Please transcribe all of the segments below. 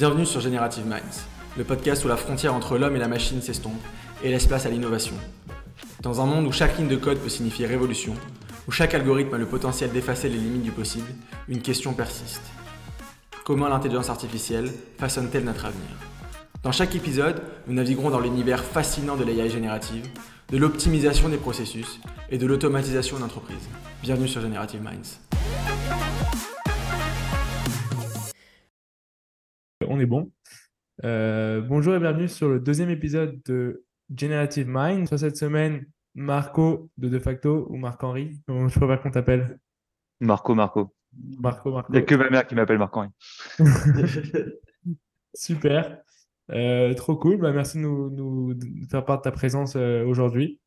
Bienvenue sur Generative Minds, le podcast où la frontière entre l'homme et la machine s'estompe et laisse place à l'innovation. Dans un monde où chaque ligne de code peut signifier révolution, où chaque algorithme a le potentiel d'effacer les limites du possible, une question persiste. Comment l'intelligence artificielle façonne-t-elle notre avenir? Dans chaque épisode, nous naviguerons dans l'univers fascinant de l'AI générative, de l'optimisation des processus et de l'automatisation d'entreprises. Bienvenue sur Generative Minds. on est bon. Euh, bonjour et bienvenue sur le deuxième épisode de Generative Mind. Sur cette semaine, Marco de De facto ou Marc-Henri. Je préfère qu'on t'appelle. Marco, Marco. Marco, Marco. Il n'y a que ma mère qui m'appelle Marc-Henri. Super. Euh, trop cool. Bah, merci de nous, faire part de ta présence euh, aujourd'hui.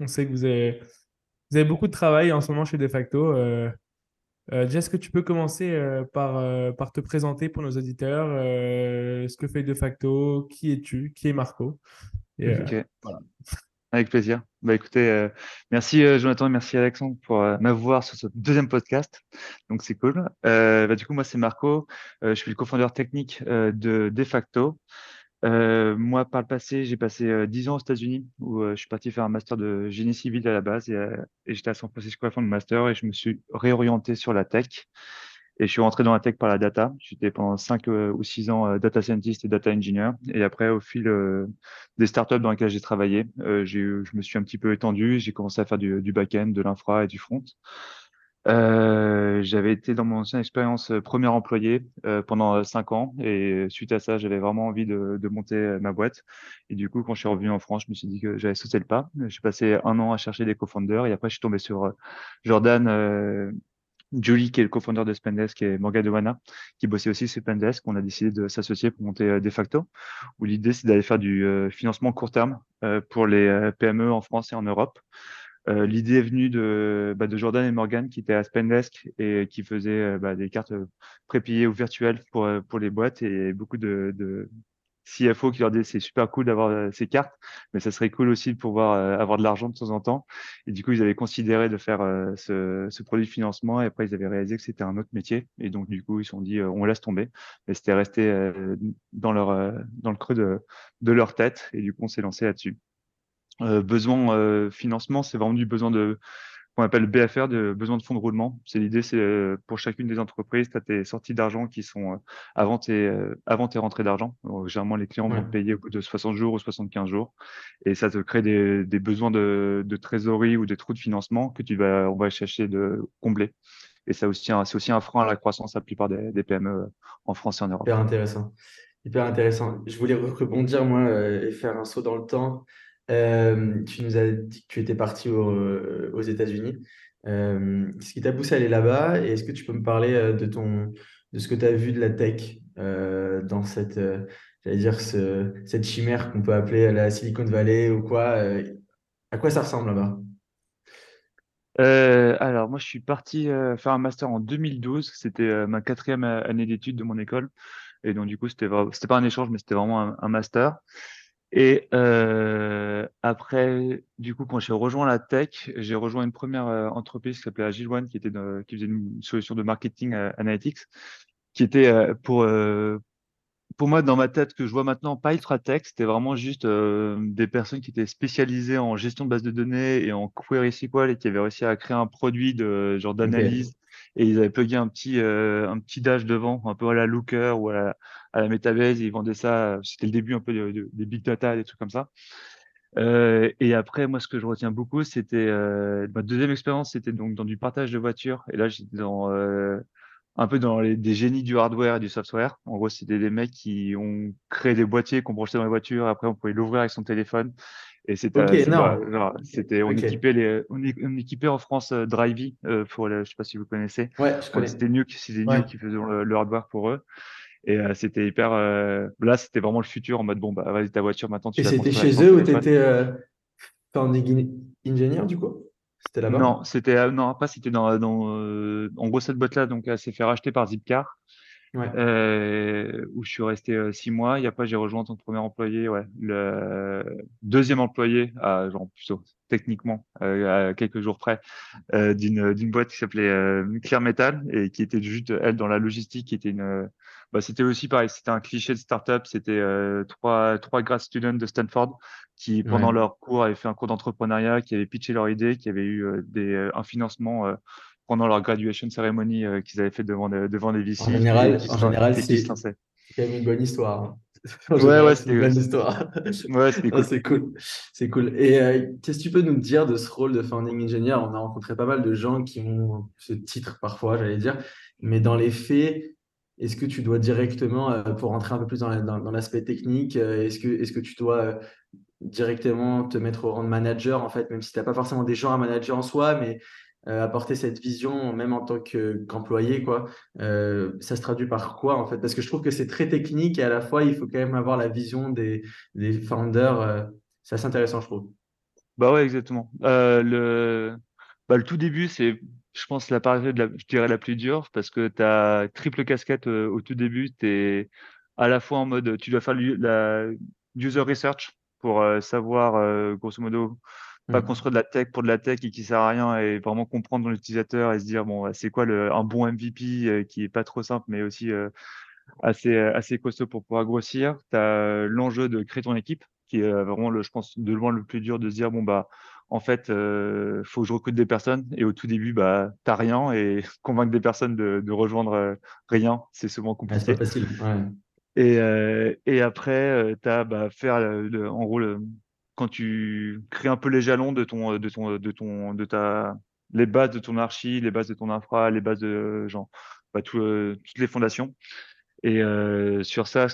On sait que vous avez, vous avez beaucoup de travail en ce moment chez De facto. Euh, déjà, est-ce que tu peux commencer euh, par, euh, par te présenter pour nos auditeurs? Ce que fait De facto, qui es-tu, qui est Marco? Ok, Avec plaisir. Bah, écoutez, merci Jonathan et merci Alexandre pour m'avoir sur ce deuxième podcast. Donc, c'est cool. Bah, du coup, moi, c'est Marco. je suis le cofondateur technique de De facto. Euh, moi, par le passé, j'ai passé euh, 10 ans aux États-Unis où euh, je suis parti faire un master de génie civil à la base et, euh, et j'étais à San Francisco à la fin de master et je me suis réorienté sur la tech et je suis rentré dans la tech par la data. J'étais pendant 5 ou 6 ans data scientist et data engineer et après, au fil des startups dans lesquelles j'ai travaillé, je me suis un petit peu étendu. J'ai commencé à faire du, back-end, de l'infra et du front. Euh, j'avais été dans mon ancienne expérience euh, premier employé euh, pendant cinq ans et suite à ça, j'avais vraiment envie de, monter ma boîte. Et du coup, quand je suis revenu en France, je me suis dit que j'allais sauter le pas. J'ai passé un an à chercher des co-founders et après, je suis tombé sur Jordan Julie, qui est le co-founder de Spendesk, et Morgan Dewana, qui bossait aussi sur Spendesk. On a décidé de s'associer pour monter De facto, où l'idée, c'est d'aller faire du financement court terme pour les PME en France et en Europe. Euh, l'idée est venue de, bah, Jordan et Morgan qui étaient à Spendesk et qui faisaient euh, bah, des cartes prépayées ou virtuelles pour, euh, les boîtes et beaucoup de CFO qui leur disaient c'est super cool d'avoir ces cartes, mais ça serait cool aussi de pouvoir avoir de l'argent de temps en temps. Et du coup, ils avaient considéré de faire ce, ce, produit de financement et après, ils avaient réalisé que c'était un autre métier. Et donc, du coup, ils se sont dit on laisse tomber. Mais c'était resté dans, leur, dans le creux de, de leur tête et du coup, on s'est lancé là-dessus. Euh, besoin euh, financement, c'est vraiment du besoin de qu'on appelle BFR, de besoin de fonds de roulement. C'est l'idée, c'est euh, pour chacune des entreprises, tu as tes sorties d'argent qui sont avant tes avant tes rentrées d'argent. Généralement, les clients vont payer au bout de 60 jours ou 75 jours, et ça te crée des, des besoins de, de, trésorerie ou des trous de financement que tu vas on va chercher de combler. Et ça aussi, c'est aussi un frein à la croissance à la plupart des, des PME en France et en Europe. Hyper intéressant. Hyper intéressant. Je voulais rebondir moi et faire un saut dans le temps. Euh, tu nous as dit que tu étais parti euh, aux États-Unis. Euh, qu'est-ce qui t'a poussé à aller là-bas? Et est-ce que tu peux me parler de ton, de ce que tu as vu de la tech dans cette, dire, ce, cette chimère qu'on peut appeler la Silicon Valley ou quoi? à quoi ça ressemble là-bas? alors, moi, je suis parti faire un master en 2012. C'était ma quatrième année d'études de mon école. Et donc, du coup, c'était pas un échange, mais c'était vraiment un master. Et euh, après, du coup, quand j'ai rejoint la tech, j'ai rejoint une première euh, entreprise qui s'appelait Agile One, qui, était qui faisait une solution de marketing euh, analytics, qui était pour, pour moi, dans ma tête, que je vois maintenant, pas ultra tech, c'était vraiment juste des personnes qui étaient spécialisées en gestion de base de données et en query SQL et qui avaient réussi à créer un produit de genre d'analyse. Et ils avaient plugué un petit, un petit dash devant, un peu à la Looker ou à la, à la Metabase, ils vendaient ça, c'était le début un peu des big data, des trucs comme ça. Euh, et après, moi, ce que je retiens beaucoup, c'était euh, ma deuxième expérience, c'était donc dans du partage de voitures. Et là, j'étais dans euh, un peu dans les, des génies du hardware et du software. En gros, c'était des mecs qui ont créé des boîtiers qu'on branchait dans les voitures. Après, on pouvait l'ouvrir avec son téléphone. Et c'était, okay, c'était, on équipait les, on, équipait en France euh, Drivey euh, pour, je sais pas si vous connaissez. Ouais, je connais. C'était Nuke, c'était ouais. qui faisait le, le, hardware pour eux. Et euh, c'était hyper. Euh, là, c'était vraiment le futur en mode bon, bah, vas-y, ta voiture maintenant. Tu et c'était chez eux ou tu étais euh, ingénieur du coup? C'était là-bas? Non, c'était non, pas c'était dans. dans en gros, cette boîte-là, donc, elle s'est fait racheter par Zipcar. Euh, où je suis resté euh, six mois. Et après, j'ai rejoint en tant que premier employé, ouais, le deuxième employé, à, genre plutôt techniquement, euh, à quelques jours près, euh, d'une d'une boîte qui s'appelait euh, Clear Metal et qui était juste elle dans la logistique, qui était une, bah, c'était aussi pareil, c'était un cliché de startup. C'était trois trois grad students de Stanford qui pendant leur cours avaient fait un cours d'entrepreneuriat, qui avaient pitché leur idée, qui avaient eu des un financement pendant leur graduation ceremony euh, qu'ils avaient fait devant, devant les VC. En général, en général c'est quand même une bonne histoire. Hein. ouais, ouais, c'est une bonne histoire. ouais, cool. c'est cool. C'est cool. Et euh, qu'est-ce que tu peux nous dire de ce rôle de founding engineer? On a rencontré pas mal de gens qui ont ce titre parfois, j'allais dire. Mais dans les faits, est-ce que tu dois directement, euh, pour rentrer un peu plus dans, dans, l'aspect technique, est-ce que, est que tu dois directement te mettre au rang de manager, en fait, même si tu n'as pas forcément des gens à manager en soi, mais euh, apporter cette vision, même en tant qu'employé, quoi. Euh, ça se traduit par quoi, en fait? Parce que je trouve que c'est très technique et à la fois, il faut quand même avoir la vision des, des founders. Euh, c'est assez intéressant, je trouve. Bah ouais, exactement. le, bah, le tout début, c'est, je pense, la période, la, je dirais, la plus dure parce que tu as triple casquette au tout début. Tu es à la fois en mode, tu dois faire la user research pour savoir, grosso modo, pas mmh. construire de la tech pour de la tech et qui sert à rien et vraiment comprendre l'utilisateur et se dire bon c'est quoi le, un bon MVP euh, qui est pas trop simple mais aussi euh, assez assez costaud pour pouvoir grossir tu as l'enjeu de créer ton équipe qui est vraiment le je pense de loin le plus dur de se dire bon bah en fait euh, faut que je recrute des personnes et au tout début bah t'as rien et convaincre des personnes de, de rejoindre rien c'est souvent compliqué c'est facile ouais. et, et après, tu as bah, faire le, en gros le, quand tu crées un peu les jalons de ton, de ton, de ton, de ta, les bases de ton archi, les bases de ton infra, les bases de genre, bah, tout, euh, toutes les fondations. Et euh, sur ça,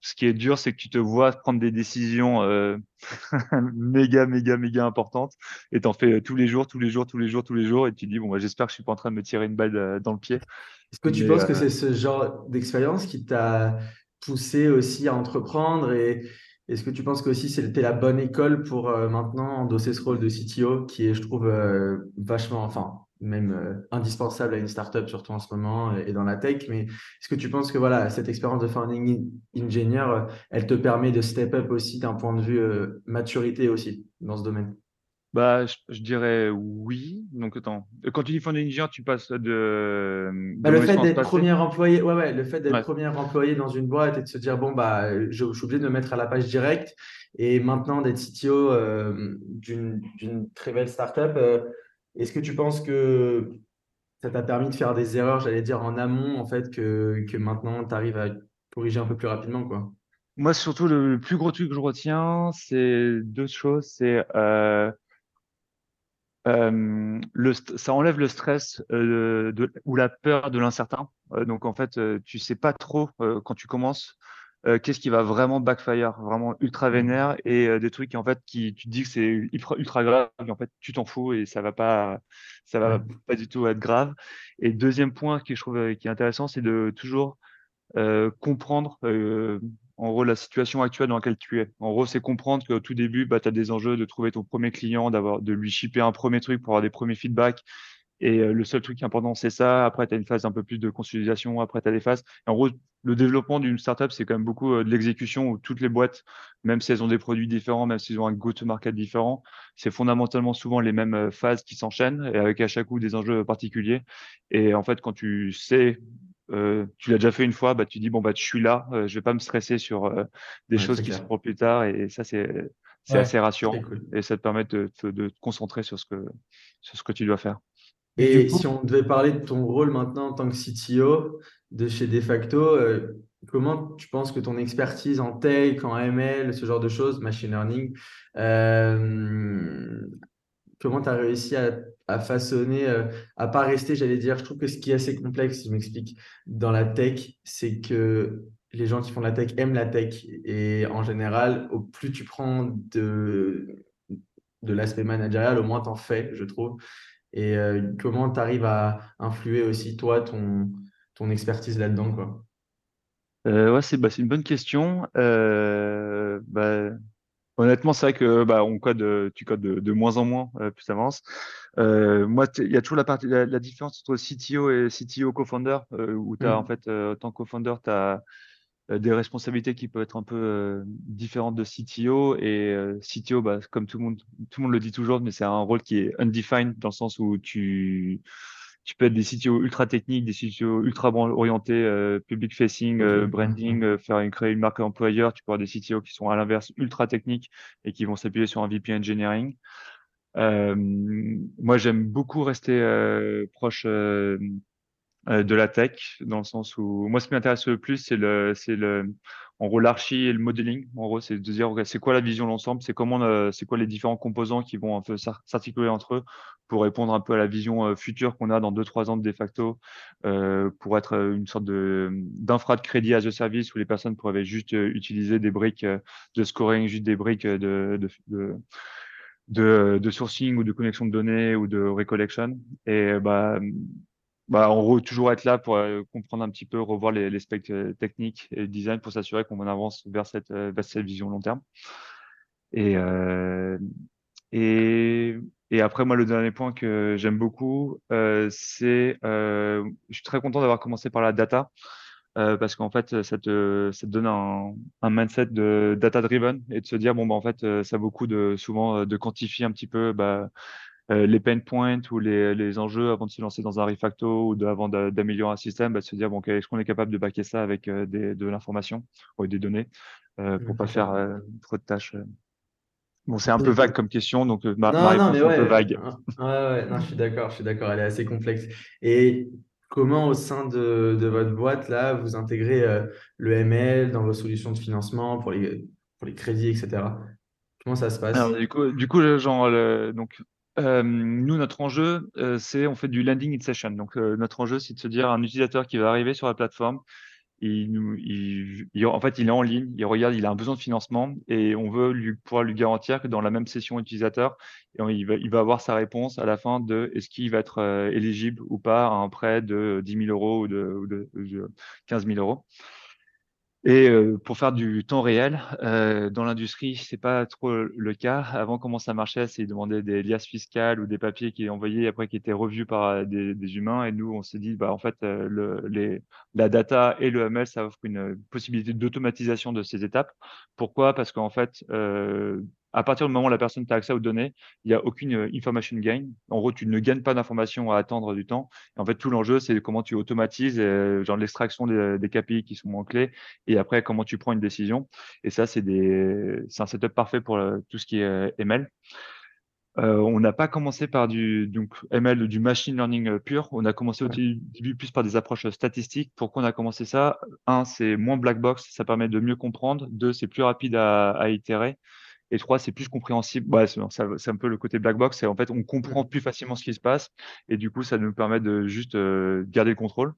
ce qui est dur, c'est que tu te vois prendre des décisions euh, méga, méga, méga importantes et t'en fais tous les jours, tous les jours, tous les jours, tous les jours et tu dis bon, bah, j'espère que je suis pas en train de me tirer une balle dans le pied. Est-ce que tu penses que c'est ce genre d'expérience qui t'a poussé aussi à entreprendre et est-ce que tu penses que aussi c'était la bonne école pour euh, maintenant endosser ce rôle de CTO qui est, je trouve, euh, vachement, enfin, même euh, indispensable à une startup, surtout en ce moment et, dans la tech. Mais est-ce que tu penses que voilà, cette expérience de founding engineer, elle te permet de step up aussi d'un point de vue maturité aussi dans ce domaine? Bah, je, dirais oui. Donc, attends. Quand tu dis founding engineer, tu passes de. Bah, le fait d'être premier employé, ouais, ouais, le fait d'être premier employé dans une boîte et de se dire, bon, bah, je, suis obligé de me mettre à la page directe et maintenant d'être CTO euh, d'une très belle startup. Euh, Est-ce que tu penses que ça t'a permis de faire des erreurs, j'allais dire, en amont, en fait, que, que maintenant tu arrives à corriger un peu plus rapidement, quoi? Moi, surtout, le, plus gros truc que je retiens, c'est deux choses. C'est. Euh, euh, le, ça enlève le stress euh, de, ou la peur de l'incertain. Euh, donc en fait, euh, tu sais pas trop euh, quand tu commences qu'est-ce qui va vraiment backfire, vraiment ultra mmh. vénère et des trucs qui en fait qui tu te dis que c'est ultra, ultra grave, mais en fait tu t'en fous et ça va pas, ça va pas du tout être grave. Et deuxième point qui je trouve qui est intéressant, c'est de toujours comprendre en gros la situation actuelle dans laquelle tu es. En gros, c'est comprendre qu'au tout début, bah, tu as des enjeux de trouver ton premier client, d'avoir de lui shipper un premier truc pour avoir des premiers feedbacks. Et euh, le seul truc important, c'est ça. Après, tu as une phase un peu plus de consolidation. Après, tu as des phases. en gros, le développement d'une startup, c'est quand même beaucoup euh, de l'exécution où toutes les boîtes, même si elles ont des produits différents, même s'ils ont un go-to-market différent, c'est fondamentalement souvent les mêmes euh, phases qui s'enchaînent et avec à chaque coup des enjeux particuliers. Et en fait, quand tu sais euh, tu l'as déjà fait une fois, bah, tu dis bon bah je suis là, euh, je vais pas me stresser sur euh, des choses qui sont pour plus tard et, ça c'est assez rassurant et ça te permet de, de, te concentrer sur ce que sur ce que tu dois faire. Et, si on devait parler de ton rôle maintenant en tant que CTO de chez Defacto, comment tu penses que ton expertise en tech, en ML, ce genre de choses, machine learning, comment tu as réussi à à façonner, euh, à pas rester, j'allais dire, je trouve que ce qui est assez complexe, je m'explique, dans la tech, c'est que les gens qui font la tech aiment la tech. Et en général, au plus tu prends de, de l'aspect managérial, au moins tu en fais, je trouve. Et euh, comment tu arrives à influer aussi, toi, ton, ton expertise là-dedans, euh, ouais, c'est bah, une bonne question. Euh, bah, Honnêtement, c'est vrai que bah, on code, tu codes de, de moins en moins euh, plus ça avance. Euh, moi, il y a toujours la, partie, la, la, différence entre CTO et CTO co-founder, euh, où tu as en fait, euh, en tant que co-founder, tu as des responsabilités qui peuvent être un peu différentes de CTO. Et CTO, bah, comme tout le, monde, tout le monde le dit toujours, mais c'est un rôle qui est undefined dans le sens où tu tu peux être des CTO ultra techniques, des CTO ultra orientés, euh, public facing, euh, branding, euh, faire une, créer une marque employeur. Tu peux avoir des CTO qui sont à l'inverse ultra techniques et qui vont s'appuyer sur un VP engineering. Euh, moi, j'aime beaucoup rester proche de la tech, dans le sens où moi, ce qui m'intéresse le plus, c'est le, c'est le, en gros, l'archi et le modeling, en gros, c'est de dire c'est quoi la vision l'ensemble, c'est comment, euh, c'est quoi les différents composants qui vont s'articuler entre eux pour répondre un peu à la vision euh, future qu'on a dans deux trois ans de de facto, euh, pour être une sorte de d'infra de crédit as a service où les personnes pourraient juste utiliser des briques de scoring, juste des briques de, de, de de, de, sourcing ou de connexion de données ou de recollection. Et bah, bah, en gros, toujours être là pour euh, comprendre un petit peu, revoir les, les specs euh, techniques et le design pour s'assurer qu'on avance vers cette, euh, vers cette vision long terme. Et, et, après, moi, le dernier point que j'aime beaucoup, c'est, je suis très content d'avoir commencé par la data. parce qu'en fait, ça te, ça te donne un, un mindset de data driven et de se dire bon bah en fait, ça vaut beaucoup de souvent de quantifier un petit peu bah, euh, les pain points ou les, les, enjeux avant de se lancer dans un refacto ou de, avant d'améliorer un système, bah, de se dire bon, est-ce qu'on est capable de baquer ça avec euh, des, de l'information ou des données euh, pour pas faire euh, trop de tâches. Bon, c'est un peu vague comme question, donc ma, ma réponse est un peu vague. Ouais, ouais, non, je suis d'accord, je suis d'accord, elle est assez complexe. Et comment au sein de, de votre boîte, là, vous intégrez le ML dans vos solutions de financement pour les, pour les crédits, etc. Comment ça se passe? Alors, du coup, du coup genre, le, donc, euh, nous, notre enjeu, euh, c'est on fait du landing in session. Donc, euh, notre enjeu, c'est de se dire un utilisateur qui va arriver sur la plateforme, il, il, il, en fait, il est en ligne, il regarde, il a un besoin de financement et on veut lui, pouvoir lui garantir que dans la même session utilisateur, il va, il va avoir sa réponse à la fin de est-ce qu'il va être éligible ou pas à un prêt de 10 000 euros ou de, ou de, de 15 000 euros. Et euh, pour faire du temps réel, euh, dans l'industrie, c'est pas trop le cas. Avant, comment ça marchait, c'est demander des liasses fiscales ou des papiers qui est envoyés après qui étaient revus par euh, des, des humains. Et nous, on s'est dit, bah en fait, le, les, la data et le ML, ça offre une possibilité d'automatisation de ces étapes. Pourquoi? Parce qu'en fait, euh, à partir du moment où la personne a accès aux données, il n'y a aucune euh, information gain. En gros, tu ne gagnes pas d'informations à attendre du temps. Et en fait, tout l'enjeu, c'est comment tu automatises euh, genre l'extraction des, des, KPI qui sont moins clés et après comment tu prends une décision. Et ça, c'est un setup parfait pour euh, tout ce qui est ML. Euh, on n'a pas commencé par du donc ML du machine learning pur. On a commencé au début plus par des approches statistiques. Pourquoi on a commencé ça? Un, c'est moins black box, ça permet de mieux comprendre. Deux, c'est plus rapide à, à itérer. Et trois, c'est plus compréhensible. Ouais, c'est un peu le côté black box. C'est en fait, on comprend plus facilement ce qui se passe. Et du coup, ça nous permet de juste euh, garder le contrôle.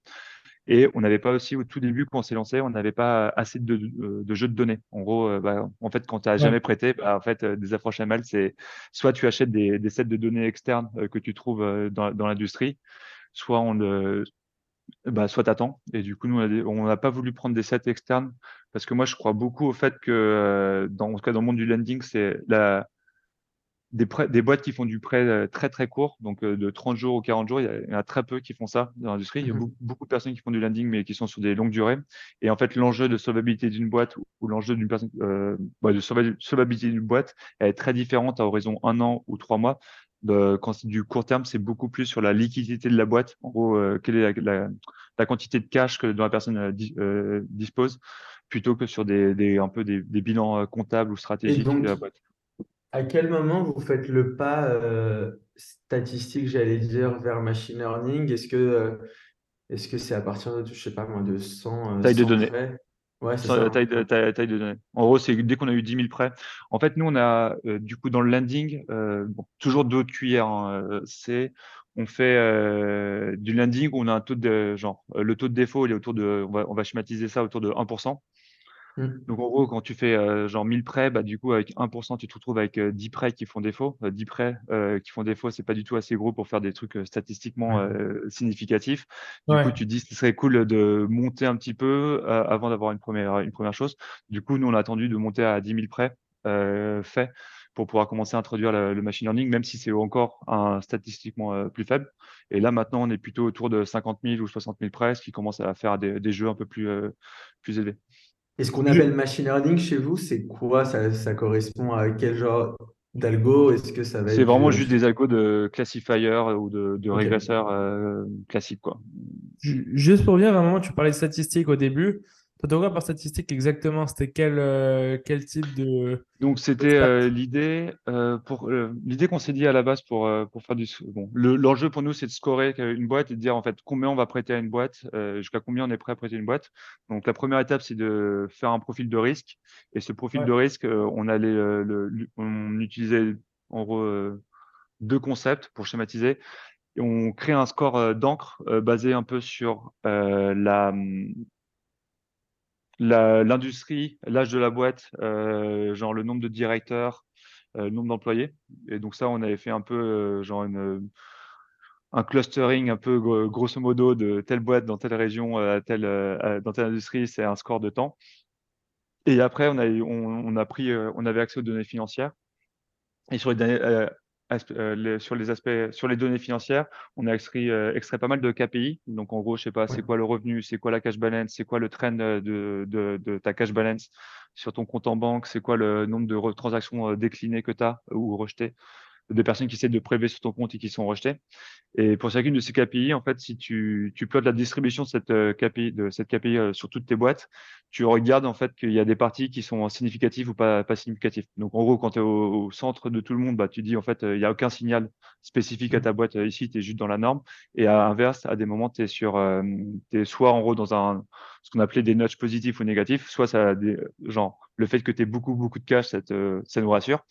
Et on n'avait pas aussi au tout début, quand on s'est lancé, on n'avait pas assez de, de, jeux de données. En gros, euh, bah, en fait, quand tu n'as jamais prêté, bah, en fait, euh, des approches ML, c'est soit tu achètes des, des, sets de données externes que tu trouves dans, dans l'industrie, soit on, bah, soit t'attends. Et du coup, nous, on n'a pas voulu prendre des sets externes parce que moi, je crois beaucoup au fait que, euh, dans, en tout cas, dans le monde du lending, c'est la, des, prêts, des boîtes qui font du prêt euh, très très court, donc euh, de 30 jours ou 40 jours, il y, en a très peu qui font ça dans l'industrie. Il y a mmh beaucoup, de personnes qui font du lending, mais qui sont sur des longues durées. Et en fait, l'enjeu de solvabilité d'une boîte ou, l'enjeu d'une personne, euh, bah, de solvabilité d'une boîte, elle est très différente à horizon un an ou trois mois de, quand c'est du court terme, c'est beaucoup plus sur la liquidité de la boîte. En gros, euh, quelle est la, la, quantité de cash que, dont la personne euh, euh, dispose, plutôt que sur des, des un peu des, des bilans comptables ou stratégiques donc, de la boîte. À quel moment vous faites le pas statistique, j'allais dire, vers machine learning? Est-ce que est-ce que c'est à partir de, je sais pas moi, de 100, taille de données Ouais, c'est ça. La taille de, taille, taille de données. En gros, c'est dès qu'on a eu 10 000 prêts. En fait, nous, on a, euh, du coup, dans le landing, euh, bon, toujours deux cuillères. Hein, euh, c'est, on fait euh, du landing où on a un taux de, genre, le taux de défaut, il est autour de, on va, on va schématiser ça autour de 1%. Mmh. Donc, en gros, quand tu fais euh, genre 1000 prêts, bah, du coup, avec 1%, tu te retrouves avec 10 prêts qui font défaut. 10 prêts qui font défaut, c'est pas du tout assez gros pour faire des trucs statistiquement significatifs. Du coup, tu dis ce serait cool de monter un petit peu avant d'avoir une première, une première chose. Du coup, nous, on a attendu de monter à 10 000 prêts fait pour pouvoir commencer à introduire le, machine learning, même si c'est encore un, statistiquement plus faible. Et là, maintenant, on est plutôt autour de 50 000 ou 60 000 presses qui commencent à faire des, des jeux un peu plus, plus élevés. Et ce qu'on appelle machine learning chez vous, c'est quoi? Ça, ça correspond à quel genre d'algo? Est-ce que ça va C'est vraiment juste des algos de classifier ou de, de régresseurs euh, classiques. Quoi. Juste pour bien, vraiment, tu parlais de statistiques au début. Toi, quoi par statistique exactement C'était quel, euh, quel type de. Donc, c'était euh, l'idée euh, pour l'idée qu'on s'est dit à la base pour, pour faire du. Bon, l'enjeu pour nous, c'est de scorer une boîte et de dire en fait combien on va prêter à une boîte, jusqu'à combien on est prêt à prêter une boîte. Donc, la première étape, c'est de faire un profil de risque. Et ce profil de risque, on allait le, on utilisait en gros deux concepts pour schématiser. Et on crée un score d'encre basé un peu sur la l'industrie, l'âge de la boîte, euh, genre le nombre de directeurs, euh, le nombre d'employés. Et donc ça, on avait fait un peu euh, genre une, un clustering un peu grosso modo de telle boîte dans telle région, à telle, dans telle industrie, c'est un score de temps. Et après, on, a, on, a pris, on avait accès aux données financières. Et sur les données, euh, sur les aspects, sur les données financières, on a extrait, euh, extrait pas mal de KPI. Donc, en gros, je sais pas, c'est quoi le revenu, c'est quoi la cash balance, c'est quoi le trend de, de, de, ta cash balance sur ton compte en banque, c'est quoi le nombre de transactions euh, déclinées que tu as ou rejetées des personnes qui essaient de prélever sur ton compte et qui sont rejetées. Et pour chacune de ces KPI, en fait, si tu, tu plottes la distribution de cette euh, KPI, de cette KPI euh, sur toutes tes boîtes, tu regardes en fait qu'il y a des parties qui sont significatives ou pas, pas significatives. Donc en gros, quand tu es au, centre de tout le monde, bah, tu dis en fait, euh, il n'y a aucun signal spécifique à ta boîte ici, tu es juste dans la norme. Et à l'inverse, à des moments, tu es sur, es soit en gros dans un, ce qu'on appelait des notches positifs ou négatifs, soit ça a des, genre, le fait que tu aies beaucoup, beaucoup de cash, ça, te, ça nous rassure.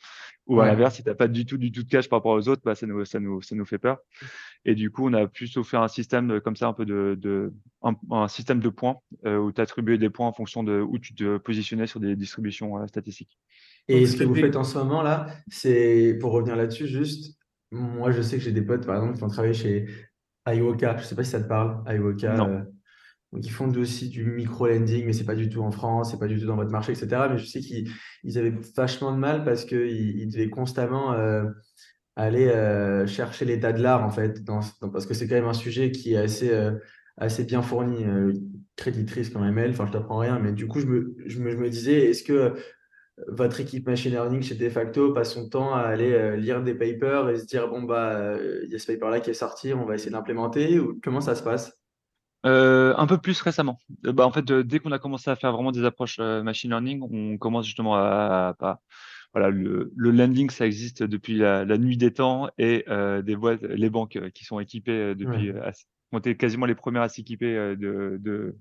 Ou à l'inverse, si tu n'as pas du tout, du tout de cash par rapport aux autres, bah, ça, nous, ça, nous, ça nous fait peur. Et du coup, on a plutôt fait un système comme ça, un peu de, de un, système de points euh, où tu attribuais des points en fonction de où tu te positionnais sur des distributions euh, statistiques. Et ce que vous faites en ce moment là, c'est pour revenir là-dessus, juste, moi je sais que j'ai des potes par exemple qui ont travaillé chez Iwoka. Je ne sais pas si ça te parle, Iwoka. Non. Euh, donc, ils font aussi du micro-lending, mais c'est pas du tout en France, c'est pas du tout dans votre marché, etc. Mais je sais qu'ils avaient vachement de mal parce qu'ils ils devaient constamment euh, aller euh, chercher l'état de l'art, en fait, parce que c'est quand même un sujet qui est assez, euh, assez bien fourni, créditrice comme ML. Enfin, je t'apprends rien, mais du coup, je me, je me, je me disais, est-ce que votre équipe machine learning chez Defacto passe son temps à aller lire des papers et se dire, bon, bah, il y a ce paper-là qui est sorti, on va essayer de l'implémenter, ou comment ça se passe? Euh, un peu plus récemment. Euh, bah, en fait, euh, dès qu'on a commencé à faire vraiment des approches machine learning, on commence justement à, voilà, le, le lending, ça existe depuis la, nuit des temps et des boîtes, les banques qui sont équipées depuis, ont été quasiment les premières à s'équiper de, de,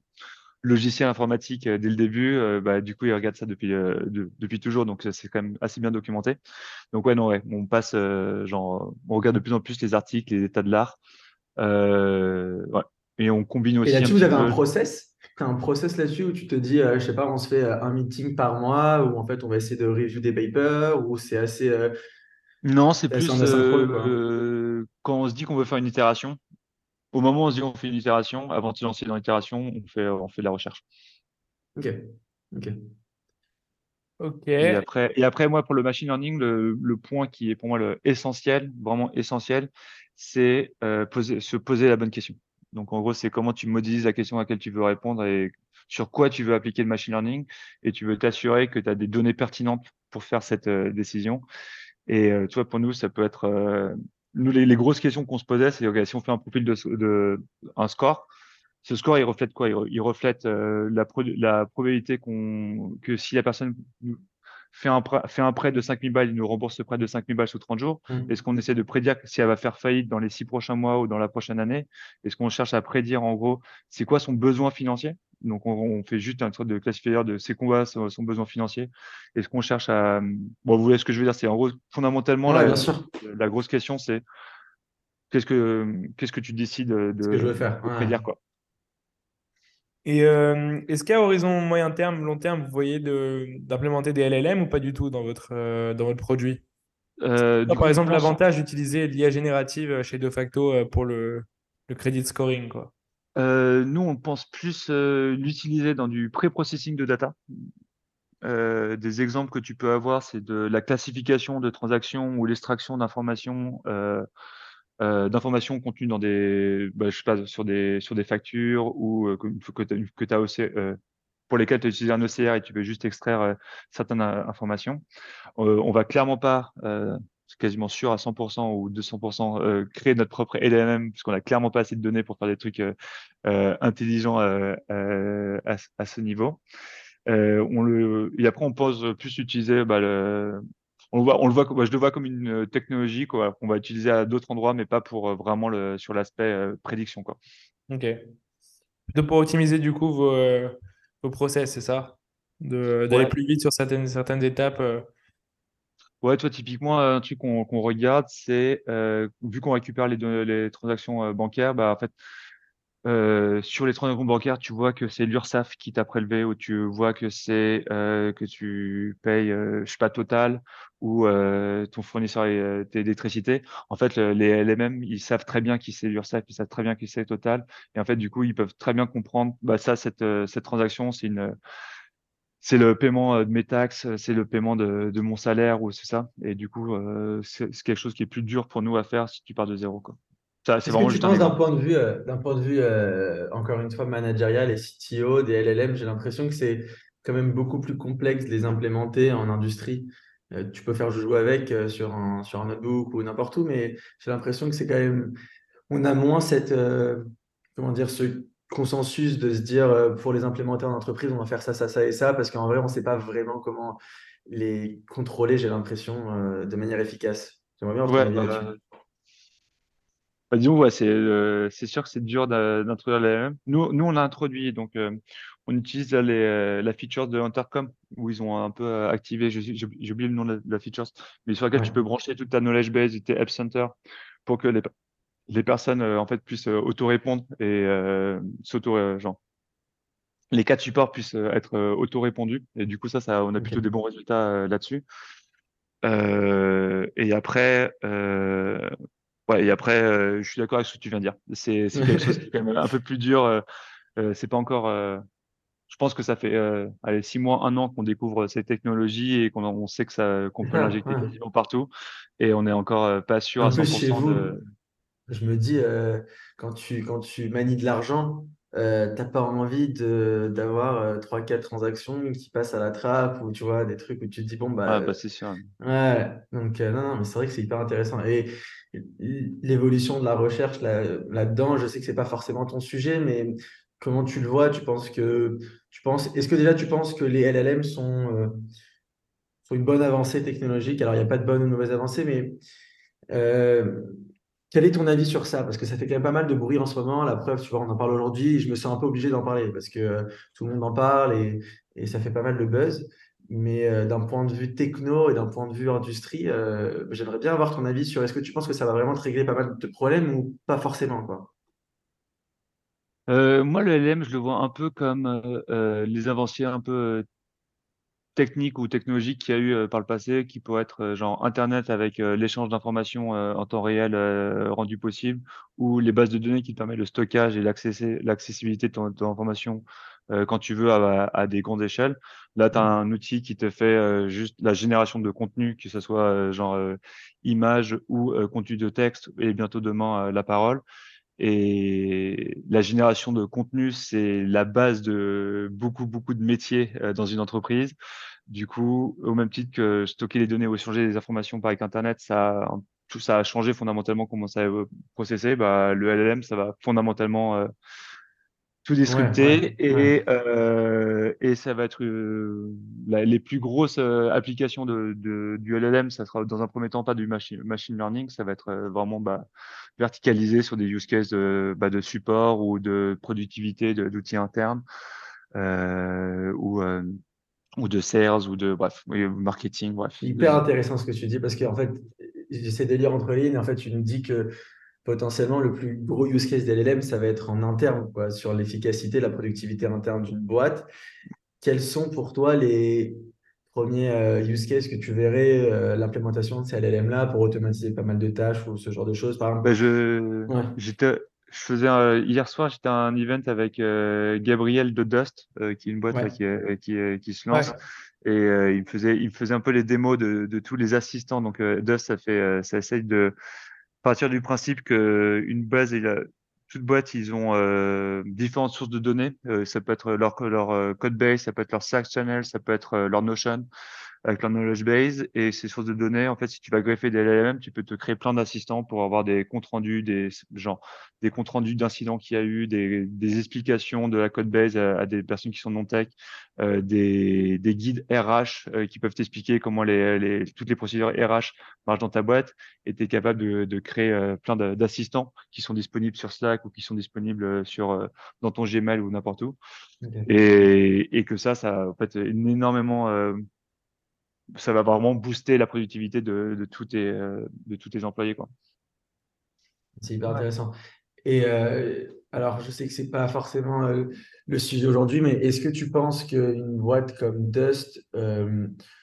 logiciels informatiques dès le début. bah, du coup, ils regardent ça depuis, depuis toujours, donc c'est quand même assez bien documenté. Donc ouais, non, ouais, on passe, genre, on regarde de plus en plus les articles, les états de l'art. ouais, et on combine aussi. Et là-dessus, vous avez un process? Tu as un process là-dessus où tu te dis, euh, je sais pas, on se fait euh, un meeting par mois ou en fait on va essayer de review des papers ou c'est assez. Euh, non, c'est plus quand on se dit qu'on veut faire une itération. Au moment où on se dit qu'on fait une itération, avant de se lancer dans l'itération, on fait, on fait de la recherche. Ok. Ok. Ok. Et après, et après, moi, pour le machine learning, le, le point qui est pour moi le essentiel, vraiment essentiel, c'est poser, se poser la bonne question. Donc, en gros, c'est comment tu modélises la question à laquelle tu veux répondre et sur quoi tu veux appliquer le machine learning. Et tu veux t'assurer que tu as des données pertinentes pour faire cette euh, décision. Et euh, tu vois, pour nous, ça peut être. Euh, nous, les, grosses questions qu'on se posait, c'est okay, si on fait un profil de, de un score, ce score, il reflète quoi? Il, reflète la, la probabilité qu'on que si la personne fait un, prêt, fait un prêt de 5000 balles, il nous rembourse ce prêt de 5000 balles sous 30 jours. Mmh. Est-ce qu'on essaie de prédire si elle va faire faillite dans les six prochains mois ou dans la prochaine année? Est-ce qu'on cherche à prédire en gros c'est quoi son besoin financier? Donc, on, fait juste un truc de classifier de c'est quoi son, son besoin financier? Est-ce qu'on cherche à. Bon, vous voyez ce que je veux dire C'est en gros, fondamentalement, la, la, grosse question, c'est qu'est-ce que, qu'est-ce que tu décides de, de prédire quoi? Et euh, est-ce qu'à horizon moyen terme, long terme, vous voyez d'implémenter des LLM ou pas du tout dans votre, euh, dans votre produit? Euh, Par exemple, l'avantage d'utiliser l'IA générative chez De facto pour le, le credit scoring. Quoi. nous, on pense plus l'utiliser dans du pré-processing de data. des exemples que tu peux avoir, c'est de la classification de transactions ou l'extraction d'informations euh, euh, d'informations contenues dans des, bah, je sais sur des sur des factures ou euh, que, tu as aussi pour lesquelles tu as utilisé un OCR et tu veux juste extraire certaines informations. on va clairement pas c'est quasiment sûr à 100% ou 200% euh, créer notre propre LLM puisqu'on a clairement pas assez de données pour faire des trucs euh, euh, intelligents à, ce niveau. on et après on pose plus utiliser bah, le on le voit, on le voit, je le vois comme une technologie qu'on va utiliser à d'autres endroits, mais pas pour vraiment le, sur l'aspect prédiction. Quoi. Ok. De pour optimiser du coup vos, vos process, c'est ça? D'aller plus vite sur certaines, certaines étapes Ouais, toi, typiquement, un truc qu'on regarde, c'est euh, vu qu'on récupère les, les transactions euh, bancaires, bah, en fait, euh, sur les transactions bancaires, tu vois que c'est l'URSSAF qui t'a prélevé ou tu vois que c'est que tu payes, je sais pas, Total ou ton fournisseur d'électricité. En fait, les LMM, ils savent très bien qui c'est l'URSSAF, ils savent très bien qui c'est Total. Et en fait, du coup, ils peuvent très bien comprendre, bah, ça, cette, cette transaction, c'est une c'est le paiement euh, de mes taxes, euh, c'est le paiement de, de mon salaire ou c'est ça. Et du coup, euh, c'est quelque chose qui est plus dur pour nous à faire si tu pars de zéro. Quoi. Ça, c'est vraiment que tu penses d'un point de vue, d'un point de vue encore une fois managérial et CTO des LLM, j'ai l'impression que c'est quand même beaucoup plus complexe de les implémenter en industrie. tu peux faire jouer avec sur un sur un notebook ou n'importe où, mais j'ai l'impression que c'est quand même on a moins cette comment dire ce consensus de se dire euh, pour les implémenter en entreprise, on va faire ça, ça, ça et ça, parce qu'en vrai, on ne sait pas vraiment comment les contrôler, j'ai l'impression, euh, de manière efficace. J'aimerais bien ouais, bah, disons, ouais, c'est euh, c'est sûr que c'est dur d'introduire la Nous, nous, on a introduit, donc on utilise les, la feature de Intercom, où ils ont un peu activé, j'ai oublié le nom de la, feature, mais sur laquelle tu peux brancher toute ta knowledge base tes App Center pour que les, les personnes euh, en fait puissent euh, auto-répondre et euh, s'auto genre les cas de support puissent être auto-répondus. Et du coup ça ça on a plutôt des bons résultats là-dessus. Et après ouais et après je suis d'accord avec ce que tu viens de dire c'est quelque chose qui est quand même un peu plus dur c'est pas encore je pense que ça fait allez, six mois, un an qu'on découvre ces technologies et qu'on on sait que ça qu'on peut l'injecter quasiment partout et on n'est encore pas sûr à 100% de je me dis, euh, quand tu, quand tu manies de l'argent, euh, t'as pas envie de, d'avoir euh, trois, quatre transactions qui passent à la trappe ou tu vois, des trucs où tu te dis, bon, bah. Ah, bah, c'est sûr. Ouais, donc, non, non, mais c'est vrai que c'est hyper intéressant. Et l'évolution de la recherche là, là-dedans, je sais que c'est pas forcément ton sujet, mais comment tu le vois? Tu penses que, tu penses, est-ce que déjà tu penses que les LLM sont, sont une bonne avancée technologique? Alors, il n'y a pas de bonne ou de mauvaise avancée, mais quel est ton avis sur ça? Parce que ça fait quand même pas mal de bruit en ce moment. La preuve, tu vois, on en parle aujourd'hui. Je me sens un peu obligé d'en parler parce que euh, tout le monde en parle et, ça fait pas mal de buzz. Mais euh, d'un point de vue techno et d'un point de vue industrie, euh, j'aimerais bien avoir ton avis sur est-ce que tu penses que ça va vraiment te régler pas mal de problèmes ou pas forcément, quoi? moi, le LM, je le vois un peu comme les avancées un peu technique ou technologique qu'il y a eu euh, par le passé, qui pourrait être euh, genre Internet avec euh, l'échange d'informations en temps réel rendu possible, ou les bases de données qui permettent le stockage et l'accessibilité de ton, information quand tu veux à, des grandes échelles. Là, tu as mmh. un outil qui te fait juste la génération de contenu, que ce soit genre image ou contenu de texte, et bientôt demain la parole. Et la génération de contenu, c'est la base de beaucoup, beaucoup de métiers euh, dans une entreprise. Du coup, au même titre que stocker les données ou échanger des informations par Internet, ça, tout ça a changé fondamentalement comment ça est processé. Bah, le LLM, ça va fondamentalement euh, tout disrupter et euh, et ça va être euh, les plus grosses applications de, de, du LLM ça sera dans un premier temps pas du machine machine learning ça va être vraiment bah, verticalisé sur des use cases de, bah, support ou de productivité d'outils internes euh, ou ou de sales ou de bref marketing bref hyper intéressant ce que tu dis parce qu'en fait j'essaie de lire entre lignes en fait tu nous dis que potentiellement le plus gros use case d'LLM, ça va être en interne, sur l'efficacité, la productivité interne d'une boîte. Quels sont pour toi les premiers euh, use cases que tu verrais euh, l'implémentation de ces LLM-là pour automatiser pas mal de tâches ou ce genre de choses, par exemple? Bah, je, j'étais, je faisais hier soir, j'étais à un event avec euh, Gabriel de Dust, qui est une boîte qui, qui, qui, se lance. et il me faisait il me faisait un peu les démos de, de tous les assistants. Donc Dust, ça fait ça essaye de partir du principe que une base toute boîte, ils ont euh, différentes sources de données. Euh, ça peut être leur, leur code base, ça peut être leur Slack channel, ça peut être leur Notion avec leur knowledge base et ces sources de données. En fait, si tu vas greffer des LLM, tu peux te créer plein d'assistants pour avoir des comptes rendus, des genre des comptes rendus d'incidents qu'il y a eu, des, des, explications de la code base à, des personnes qui sont non tech, euh, des, des, guides RH euh, qui peuvent t'expliquer comment les, les, toutes les procédures RH marchent dans ta boîte. Et tu es capable de, de créer euh, plein d'assistants qui sont disponibles sur Slack ou qui sont disponibles sur euh, dans ton Gmail ou n'importe où. Et, et, que ça, ça en fait énormément ça va vraiment booster la productivité de, tes, euh, de tous tes employés. Quoi. C'est hyper intéressant. Et euh, alors, je sais que c'est pas forcément euh, le sujet aujourd'hui, mais est-ce que tu penses qu'une boîte comme Dust,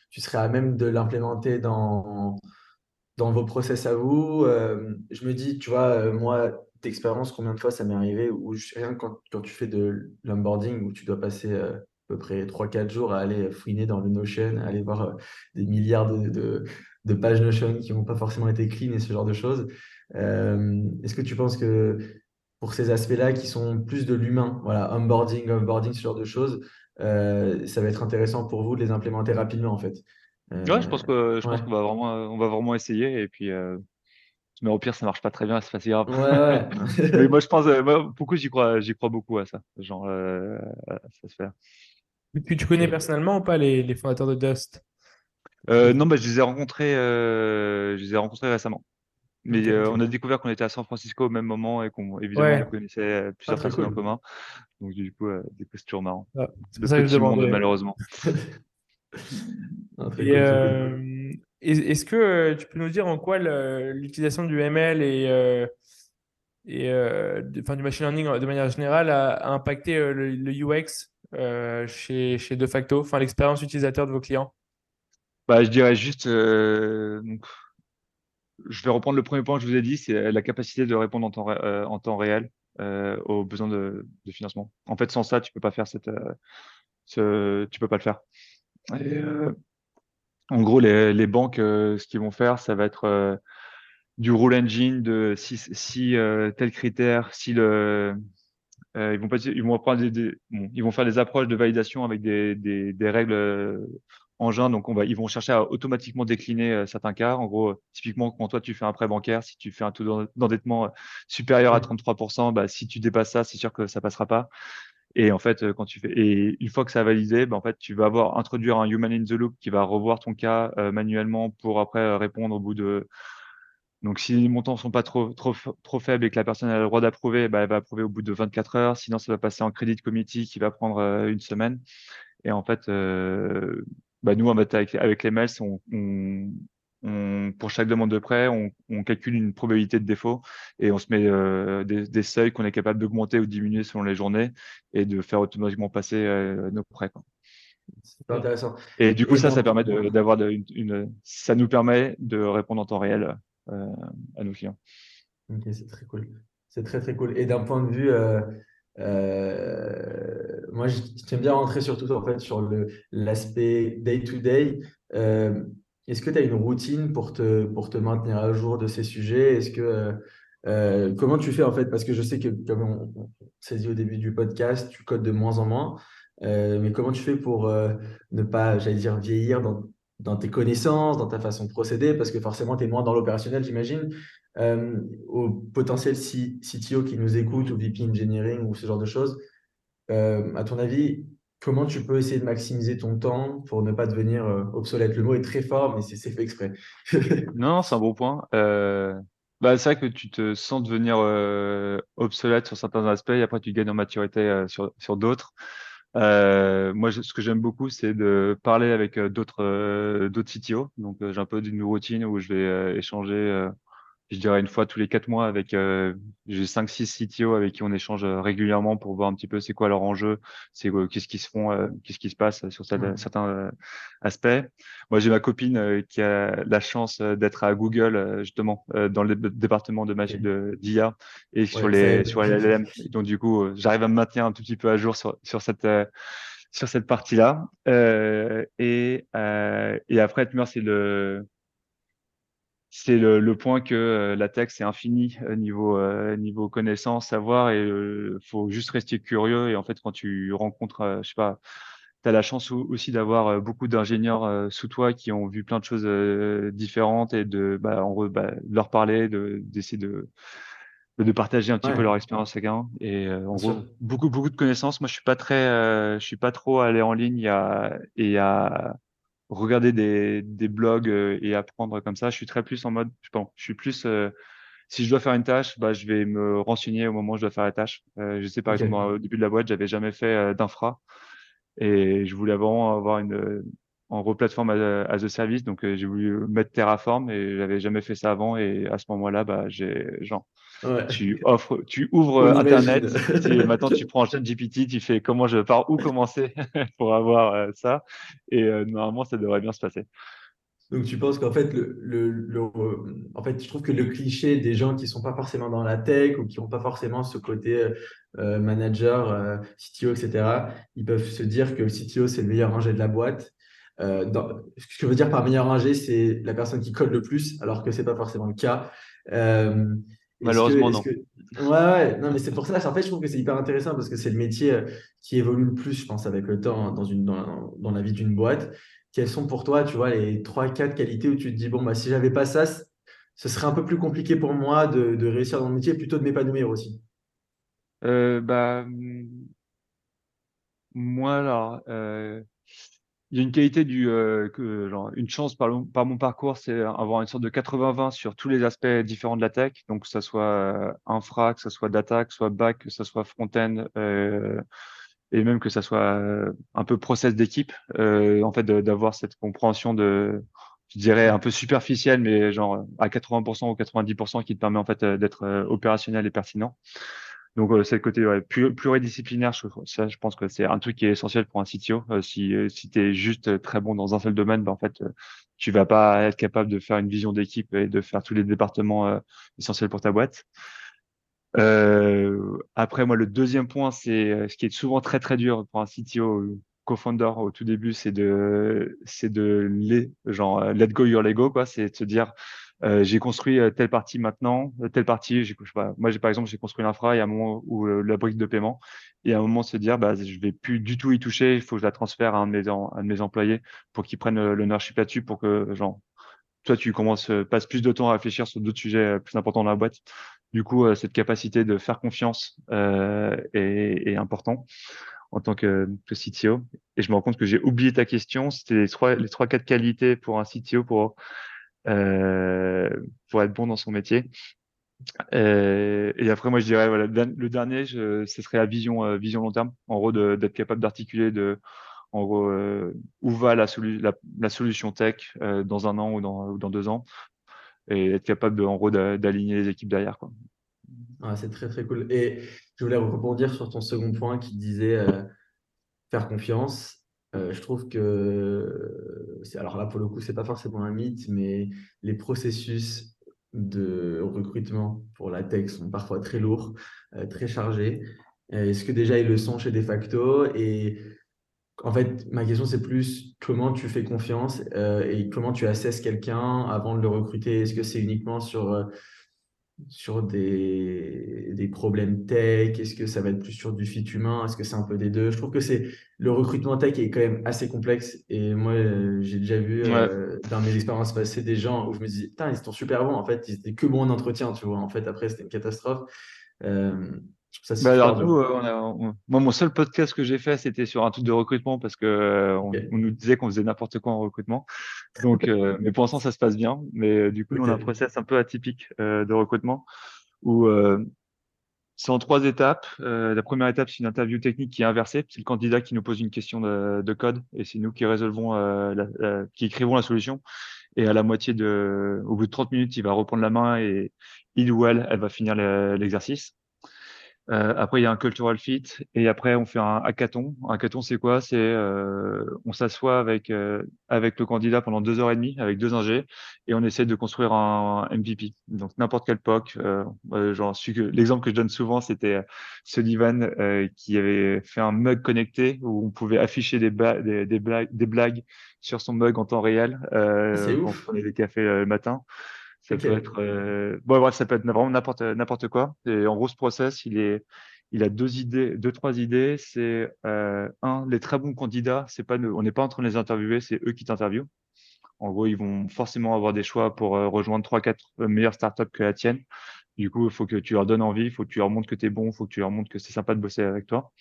tu serais à même de l'implémenter dans, dans vos process à vous? Je me dis, tu vois, moi, d'expérience, combien de fois ça m'est arrivé où je, rien quand, quand tu fais de l'onboarding, où tu dois passer peu près 3-4 jours à aller fouiner dans le Notion, à aller voir euh, des milliards de, de, pages Notion qui n'ont pas forcément été clean et ce genre de choses. Euh, est-ce que tu penses que pour ces aspects-là qui sont plus de l'humain, voilà, onboarding, offboarding, ce genre de choses, euh, ça va être intéressant pour vous de les implémenter rapidement en fait? ouais, je pense que je pense qu'on va vraiment on va vraiment essayer et puis mais au pire ça marche pas très bien, c'est pas si grave. Ouais, mais moi je pense moi, beaucoup j'y crois j'y crois beaucoup à ça, genre ça se fait. Tu, tu connais personnellement ou pas les, les fondateurs de Dust? Euh, Non, bah, je les ai rencontrés, euh, je les ai rencontrés récemment. Mais euh, on a découvert qu'on était à San Francisco au même moment et qu'on évidemment on connaissait plusieurs ah, personnes en commun. Donc du coup, euh, c'est toujours marrant. Ah, c'est ça que je demande malheureusement. Ah, euh, est-ce que tu peux nous dire en quoi l'utilisation du ML et, et enfin, du machine learning de manière générale a, impacté le, UX euh, chez, chez De facto, enfin l'expérience utilisateur de vos clients bah, Je dirais juste, euh, donc, je vais reprendre le premier point que je vous ai dit, c'est la capacité de répondre en temps, euh, en temps réel aux besoins de, de, financement. En fait, sans ça, tu peux pas faire cette, ce, tu peux pas le faire. En gros, les, les banques, ce qu'ils vont faire, ça va être du rule engine de si, si tel critère, si le euh, ils vont pas, ils vont des, bon, ils vont faire des approches de validation avec des, des, des règles euh, engins. Donc, on va, ils vont chercher à automatiquement décliner euh, certains cas. En gros, typiquement, quand toi, tu fais un prêt bancaire, si tu fais un taux d'endettement euh, supérieur à 33%, bah, si tu dépasses ça, c'est sûr que ça passera pas. Et en fait, quand tu fais, et une fois que ça a validé, bah, en fait, tu vas avoir introduire un human in the loop qui va revoir ton cas manuellement pour après répondre au bout de donc, si les montants sont pas trop, trop, trop faibles et que la personne a le droit d'approuver, bah, elle va approuver au bout de 24 heures. Sinon, ça va passer en crédit committee qui va prendre euh, une semaine. Et en fait, euh, bah, nous, en fait, avec, avec les mails, on, on, pour chaque demande de prêt, on, on, calcule une probabilité de défaut et on se met euh, des, des, seuils qu'on est capable d'augmenter ou diminuer selon les journées et de faire automatiquement passer nos prêts. C'est intéressant. Et du coup, ça, ça permet d'avoir une, une, ça nous permet de répondre en temps réel à nos clients. Ok, c'est très cool. C'est très très cool. Et d'un point de vue, euh, euh, moi, j'aime bien rentrer surtout en fait sur l'aspect day to day. Est-ce que tu as une routine pour te, pour te maintenir à jour de ces sujets? Est-ce que comment tu fais en fait? Parce que je sais que comme on, s'est dit au début du podcast, tu codes de moins en moins. mais comment tu fais pour ne pas, j'allais dire, vieillir dans, dans tes connaissances, dans ta façon de procéder, parce que forcément, tu es moins dans l'opérationnel, j'imagine. Euh, au potentiel CTO qui nous écoute ou VP Engineering ou ce genre de choses, euh, à ton avis, comment tu peux essayer de maximiser ton temps pour ne pas devenir euh, obsolète? Le mot est très fort, mais c'est fait exprès. non, c'est un bon point. Bah, c'est vrai que tu te sens devenir obsolète sur certains aspects et après tu gagnes en maturité sur, sur d'autres. Euh, moi, ce que j'aime beaucoup, c'est de parler avec euh, d'autres euh, d'autres CTO. Donc, j'ai un peu d'une routine où je vais échanger je dirais une fois tous les quatre mois avec euh, j'ai cinq six CTO avec qui on échange euh, régulièrement pour voir un petit peu c'est quoi leur enjeu, c'est euh, qu'est-ce qui se font, euh, qu'est-ce qui se passe sur certains aspects. Moi j'ai ma copine qui a la chance d'être à Google justement dans le département de magie de d'IA et sur les sur les LLM. Donc du coup j'arrive à me maintenir un tout petit peu à jour sur sur cette sur cette partie-là. Euh, et, euh, et après, c'est le, c'est le, le, point que euh, la tech c'est infini euh, niveau euh, niveau connaissance, savoir et il faut juste rester curieux et en fait quand tu rencontres je sais pas tu as la chance aussi d'avoir beaucoup d'ingénieurs sous toi qui ont vu plein de choses différentes et de bah, en, bah, leur parler de d'essayer de de partager un petit peu leur expérience chacun et en gros beaucoup beaucoup de connaissances. Moi je suis pas très je suis pas trop allé en ligne et à regarder des, des blogs euh, et apprendre comme ça. Je suis très plus en mode, je pense, je suis plus, euh, si je dois faire une tâche, bah, je vais me renseigner au moment où je dois faire la tâche. Euh, je sais, par exemple, au début de la boîte, j'avais jamais fait d'infra et je voulais vraiment avoir une, en plateforme as, a service. Donc, j'ai voulu mettre Terraform et j'avais jamais fait ça avant. Et à ce moment-là, bah, j'ai, genre, tu offres, tu ouvres Internet. et maintenant, tu prends ChatGPT, tu fais comment je par où commencer pour avoir euh, ça. Et euh, normalement, ça devrait bien se passer. Donc, tu penses qu'en fait, le, le, en fait, je trouve que le cliché des gens qui sont pas forcément dans la tech ou qui n'ont pas forcément ce côté euh, manager, CTO, etc., ils peuvent se dire que le CTO, c'est le meilleur ingé de la boîte. Dans, ce que je veux dire par meilleur ingé, c'est la personne qui code le plus, alors que c'est pas forcément le cas. Malheureusement, non. Ouais, ouais, non, mais c'est pour ça. En fait, je trouve que c'est hyper intéressant parce que c'est le métier euh, qui évolue le plus, je pense, avec le temps dans, une, dans, dans la vie d'une boîte. Quelles sont pour toi, tu vois, les 3-4 qualités où tu te dis, bon, bah, si j'avais pas ça, ce serait un peu plus compliqué pour moi de, de réussir dans le métier, plutôt de m'épanouir aussi? Euh, bah, Moi, alors, euh, il y a une qualité du euh, genre une chance par, mon parcours, c'est avoir une sorte de 80-20 sur tous les aspects différents de la tech, donc que ça soit euh, infra, que ça soit data, que ce soit back, que ça soit front-end, euh, et même que ça soit euh, un peu process d'équipe. Euh, en fait, d'avoir cette compréhension de, je dirais un peu superficielle, mais genre à 80% ou 90% qui te permet en fait d'être opérationnel et pertinent. Donc, euh, c'est le côté ouais, pluridisciplinaire. Je, ça, je pense que c'est un truc qui est essentiel pour un CTO. Euh, si euh, si tu es juste euh, très bon dans un seul domaine, ben, en fait, tu vas pas être capable de faire une vision d'équipe et de faire tous les départements essentiels pour ta boîte. après, moi, le deuxième point, c'est ce qui est souvent très très dur pour un CTO co-founder au tout début, c'est de c'est de les, genre let go your Lego quoi, c'est de se dire euh, j'ai construit euh, telle partie maintenant, euh, telle partie. Je pas, moi, j'ai par exemple, j'ai construit l'infra. Il y a un moment où la brique de paiement, et à un moment se dire, bah, je vais plus du tout y toucher. Il faut que je la transfère à un de mes, un de mes employés pour qu'ils prennent l'ownership là-dessus, pour que, genre, toi, tu commences, passes plus de temps à réfléchir sur d'autres sujets plus importants dans la boîte. Du coup, cette capacité de faire confiance euh, est, est important en tant que, que, CTO. Et je me rends compte que j'ai oublié ta question. C'était les trois, les trois, quatre qualités pour un CTO pour euh, pour être bon dans son métier. Euh, et après, moi, je dirais, voilà, le dernier, ce serait la vision, euh, vision long terme. En gros, d'être capable d'articuler de, en gros, euh, où va la, solution tech euh, dans un an ou dans, deux ans, et être capable, en gros, d'aligner les équipes derrière. Quoi. Ah, c'est très, très cool. Et je voulais rebondir sur ton second point qui disait faire confiance. Euh, je trouve que, alors là pour le coup, c'est pas forcément un mythe, mais les processus de recrutement pour la tech sont parfois très lourds, euh, très chargés. Euh, est-ce que déjà ils le sont chez Defacto Et en fait, ma question c'est plus comment tu fais confiance et comment tu assesses quelqu'un avant de le recruter? Est-ce que c'est uniquement sur sur des, des problèmes tech? Est-ce que ça va être plus sur du fit humain? Est-ce que c'est un peu des deux? Je trouve que c'est le recrutement tech est quand même assez complexe. Et moi, euh, j'ai déjà vu euh, dans mes expériences passées des gens où je me disais, putain, ils sont super bons. En fait, ils étaient que bons en entretien, tu vois. En fait, après, c'était une catastrophe. Euh, bah alors, nous, euh, moi, mon seul podcast que j'ai fait, c'était sur un truc de recrutement parce que euh, on, nous disait qu'on faisait n'importe quoi en recrutement. Donc, euh, mais pour l'instant, ça se passe bien. Mais du coup, on a un process un peu atypique de recrutement où c'est en trois étapes. la première étape, c'est une interview technique qui est inversée. C'est le candidat qui nous pose une question de, de code et c'est nous qui résolvons, la, qui écrivons la solution. Et à la moitié de, au bout de 30 minutes, il va reprendre la main et il ou elle, elle va finir l'exercice. Euh, après, il y a un cultural fit et après, on fait un hackathon. Un hackathon, c'est quoi? C'est euh, on s'assoit avec euh, avec le candidat pendant deux heures et demie avec deux ingés et on essaie de construire un MVP. Donc n'importe quel POC. Euh, genre l'exemple que je donne souvent, c'était Sullivan qui avait fait un mug connecté où on pouvait afficher des, des, des, blagues, des blagues sur son mug en temps réel Ah, on prenait des cafés le matin. Ça peut être, euh... bon, bref, ça peut être vraiment n'importe n'importe quoi. Et en gros, ce process, il est, il a deux idées, deux trois idées. C'est euh, un, les très bons candidats, c'est pas, nous- on n'est pas en train de les interviewer, c'est eux qui t'interviewent. En gros, ils vont forcément avoir des choix pour euh, rejoindre trois, quatre meilleures startups que la tienne. Du coup, il faut que tu leur donnes envie, il faut que tu leur montres que tu es bon, il faut que tu leur montres que c'est sympa de bosser avec toi.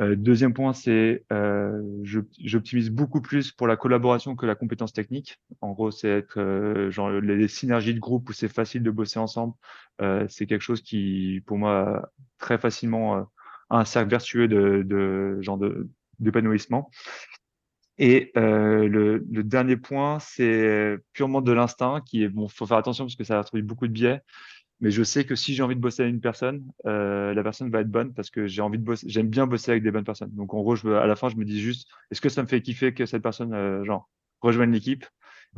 Euh, deuxième point, c'est euh, j'optimise beaucoup plus pour la collaboration que la compétence technique. En gros, c'est être euh, genre les, synergies de groupe où c'est facile de bosser ensemble. Euh, c'est quelque chose qui, pour moi, très facilement euh, a un cercle vertueux de, de genre de d'épanouissement. Et le, le dernier point, c'est purement de l'instinct, qui est bon, faut faire attention parce que ça introduit beaucoup de biais. Mais je sais que si j'ai envie de bosser avec une personne, euh, la personne va être bonne parce que j'ai envie de bosser, j'aime bien bosser avec des bonnes personnes. Donc en gros, je à la fin, je me dis juste, est-ce que ça me fait kiffer que cette personne, euh, genre, rejoigne l'équipe?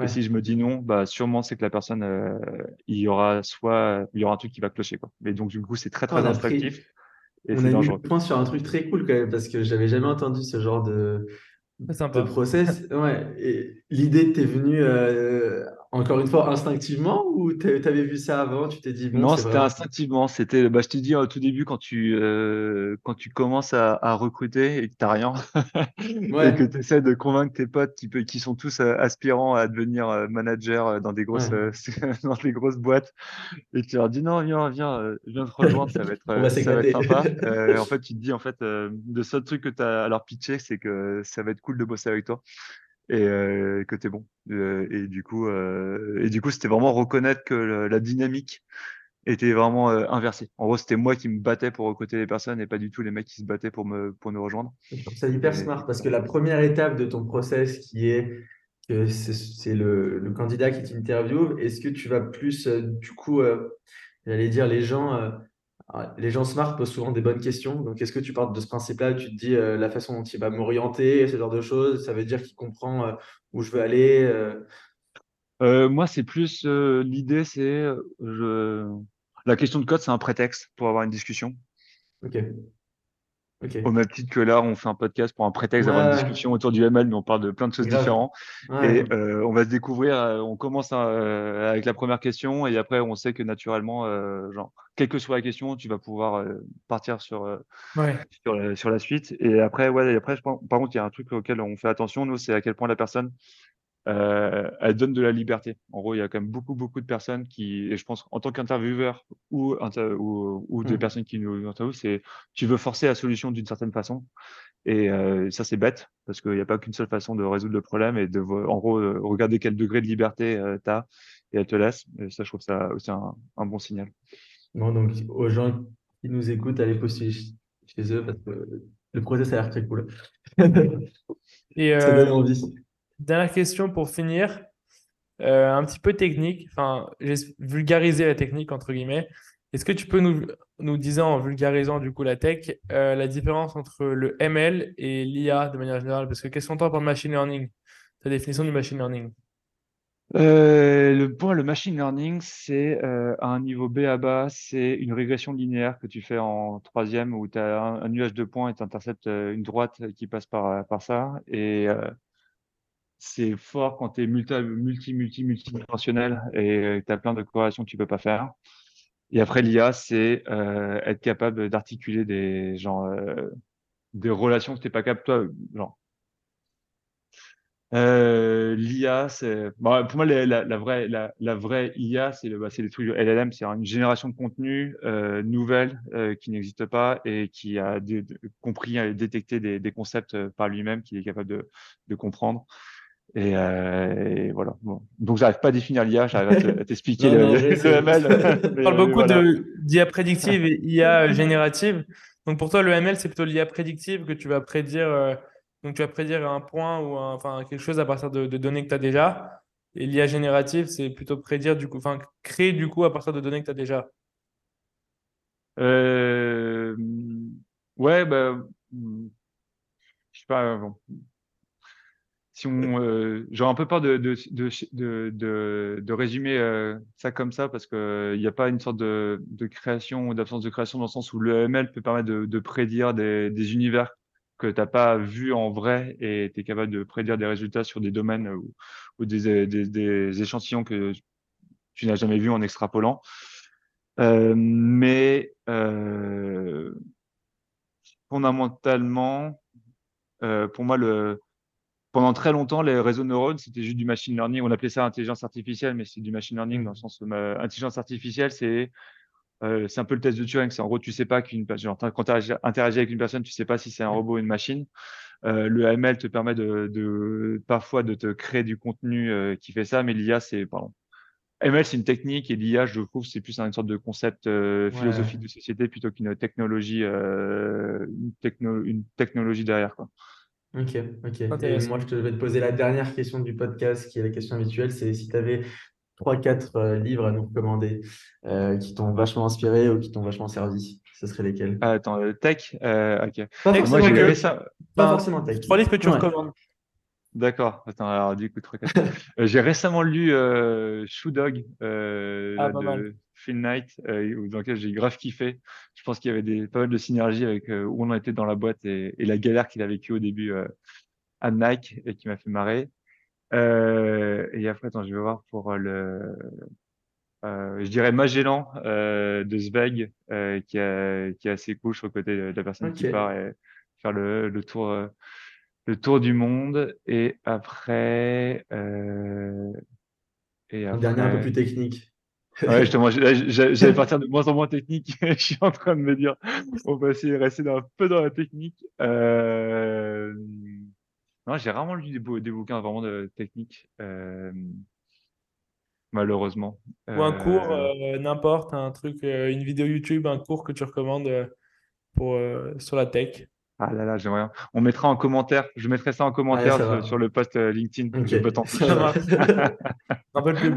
Et si je me dis non, bah sûrement c'est que la personne, euh, il y aura soit, il y aura un truc qui va clocher quoi. Mais donc du coup, c'est très très pris, et on a mis le point sur un truc très cool quand même parce que j'avais jamais entendu ce genre de, de process. Ouais. Et l'idée t'est venue euh, encore une fois instinctivement ou t'a- t'avais vu ça avant? Tu t'es dit bon, Non, c'était vraiment. instinctivement. C'était, bah, je t'ai dit au tout début quand tu euh, quand tu commences à, à recruter et que t'as rien et que tu essaies de convaincre tes potes qui, sont tous euh, aspirants à devenir euh, manager euh, dans des grosses Ouais. dans des grosses boîtes et tu leur dis non viens viens viens te rejoindre ça va être ça va être sympa. En fait tu te dis en fait le seul truc que tu as à leur pitcher c'est que ça va être cool de bosser avec toi et euh, que t'es bon. Euh, et du coup, euh, et du coup, c'était vraiment reconnaître que le- la dynamique était vraiment inversée. En gros, c'était moi qui me battais pour recruter les personnes et pas du tout les mecs qui se battaient pour me pour nous rejoindre. Je trouve ça hyper Et, smart parce que la première étape de ton process qui est que c'est le, le candidat qui t'interviewe, est-ce que tu vas plus, du coup, j'allais dire, les gens, les gens smart posent souvent des bonnes questions. Donc, est-ce que tu parles de ce principe-là, tu te dis euh, la façon dont il va m'orienter, ce genre de choses, ça veut dire qu'il comprend euh, où je veux aller euh, moi, c'est plus l'idée, c'est je... la question de code, c'est un prétexte pour avoir une discussion. Ok, Au même titre que là, on fait un podcast pour un prétexte Ouais, d'avoir une discussion autour du ML, mais on parle de plein de choses grave. différentes. Ouais, Et euh, on va se découvrir, euh, on commence euh, avec la première question et après on sait que naturellement, genre, quelle que soit la question, tu vas pouvoir partir sur, Ouais. sur, la, sur la suite. Et après, ouais, et après, je pense- par contre, il y a un truc auquel on fait attention, nous, c'est à quel point la personne, euh, elle donne de la liberté. En gros, il y a quand même beaucoup, beaucoup de personnes qui, et je pense en tant qu'intervieweur ou, inter- ou, ou des Hmm. personnes qui nous interviewent, c'est tu veux forcer la solution d'une certaine façon. Et euh, ça, c'est bête, parce qu'il n'y a pas qu'une seule façon de résoudre le problème et de, en gros, euh, regarder quel degré de liberté euh, tu as et elle te laisse. Et ça, je trouve ça aussi un, un bon signal. Bon, donc, aux gens qui nous écoutent, allez postuler ch- chez eux parce que le process a l'air très cool. Et Ça donne envie. Dernière question pour finir, Euh, un petit peu technique. Enfin, j'ai vulgarisé la technique entre guillemets. Est-ce que tu peux nous, nous dire en vulgarisant du coup la tech, euh, la différence entre le ML et l'IA de manière générale? Parce que qu'est-ce qu'on entend par machine learning? Ta définition du machine learning. Euh, le point, le machine learning, c'est à un niveau B à bas, c'est une régression linéaire que tu fais en troisième où tu as un, nuage de points et tu interceptes une droite qui passe par, par ça. Et c'est fort quand tu es multi, multi, multi, multidimensionnel et tu as plein de corrélations que tu peux pas faire. Et après, l'IA, c'est euh, être capable d'articuler des, genre, euh, des relations que tu n'es pas capable, toi, genre. Euh, l'IA, c'est bon, pour moi la, vraie la, IA, c'est le bah, c'est les trucs LLM, c'est une génération de contenu euh, nouvelle euh, qui n'existe pas et qui a compris et détecté des, concepts euh, par lui-même, qui est capable de comprendre. Et, euh, et voilà. Bon. Donc j'arrive pas à définir l'IA, j'arrive à te- à t'expliquer le, le. ML, On parle beaucoup voilà. de d'IA prédictive et IA générative. Donc pour toi, le ML, c'est plutôt l'IA prédictive que tu vas prédire. euh, donc tu vas prédire un point ou un- enfin quelque chose à partir de, de données que tu as déjà. Et l'IA générative, c'est plutôt prédire du coup, enfin créer du coup à partir de données que tu as déjà. Euh, ouais, bah, je sais pas. Bon. Si on, euh, j'aurais un peu peur de, de, de, de, de résumer euh, ça comme ça parce qu'il n'y a pas une sorte de, création ou d'absence de création dans le sens où le ML peut permettre de, prédire des, des univers que tu n'as pas vu en vrai et tu es capable de prédire des résultats sur des domaines ou, des, des, des, échantillons que tu n'as jamais vus en extrapolant. Euh, mais euh, fondamentalement, euh, pour moi, le, pendant très longtemps, les réseaux de neurones, c'était juste du machine learning. On appelait ça intelligence artificielle, mais c'est du machine learning dans le sens où euh, intelligence artificielle, c'est euh, c'est un peu le test de Turing. C'est en gros, tu sais pas qu'une genre, quand tu interagis avec une personne, tu sais pas si c'est un robot ou une machine. Euh, le ML te permet de, de, parfois de te créer du contenu euh, qui fait ça, mais l'IA, c'est pardon. ML, c'est une technique et l'IA, je trouve, c'est plus une sorte de concept philosophique de société plutôt qu'une technologie, une, techno, une technologie derrière. Quoi. Ok, ok. Et moi, je vais te poser la dernière question du podcast, qui est la question habituelle, c'est si tu avais trois, quatre euh, livres à nous recommander euh, qui t'ont vachement inspiré ou qui t'ont vachement servi, ce serait lesquels? Ah, Attends, euh, tech Ok. Pas forcément, moi, que... ça... pas forcément tech. Trois livres que tu ouais. recommandes. D'accord. Attends, alors du coup, trois, quatre. J'ai récemment lu euh, Shoe Dog ah, de Phil Knight, dans lequel j'ai grave kiffé. Je pense qu'il y avait des, pas mal de synergies avec où on était dans la boîte et, et la galère qu'il a vécue au début à Nike et qui m'a fait marrer. Euh, et après, attends, je vais voir pour le, euh, je dirais Magellan euh, de Sveg, euh, qui, a, qui est assez cool sur le côté de la personne okay. qui part et faire le, le tour, euh, le tour du monde. Et après, euh, et après... un dernier un peu plus technique. Ouais, justement, j'allais partir de moins en moins technique. je suis en train de me dire, on va essayer de rester un peu dans la technique. Euh... Non, j'ai rarement lu des, des, bouquins vraiment de technique, euh, malheureusement. Ou un cours, euh, n'importe, un truc, euh, une vidéo YouTube, un cours que tu recommandes pour, sur la tech. Ah là là, j'aimerais. On mettra en commentaire, je mettrai ça en commentaire sur, sur, le post LinkedIn. Okay. Je peux tenter. un peu plus.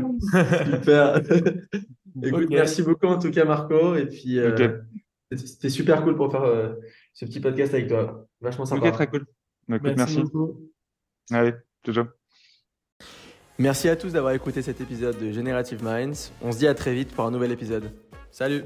Super. Écoute, okay. merci beaucoup en tout cas, Marco. Et puis, okay. c'était super cool pour faire ce petit podcast avec toi. Vachement sympa. Ok, très cool. Écoute, merci. merci. Allez, toujours. Merci à tous d'avoir écouté cet épisode de Generative Minds. On se dit à très vite pour un nouvel épisode. Salut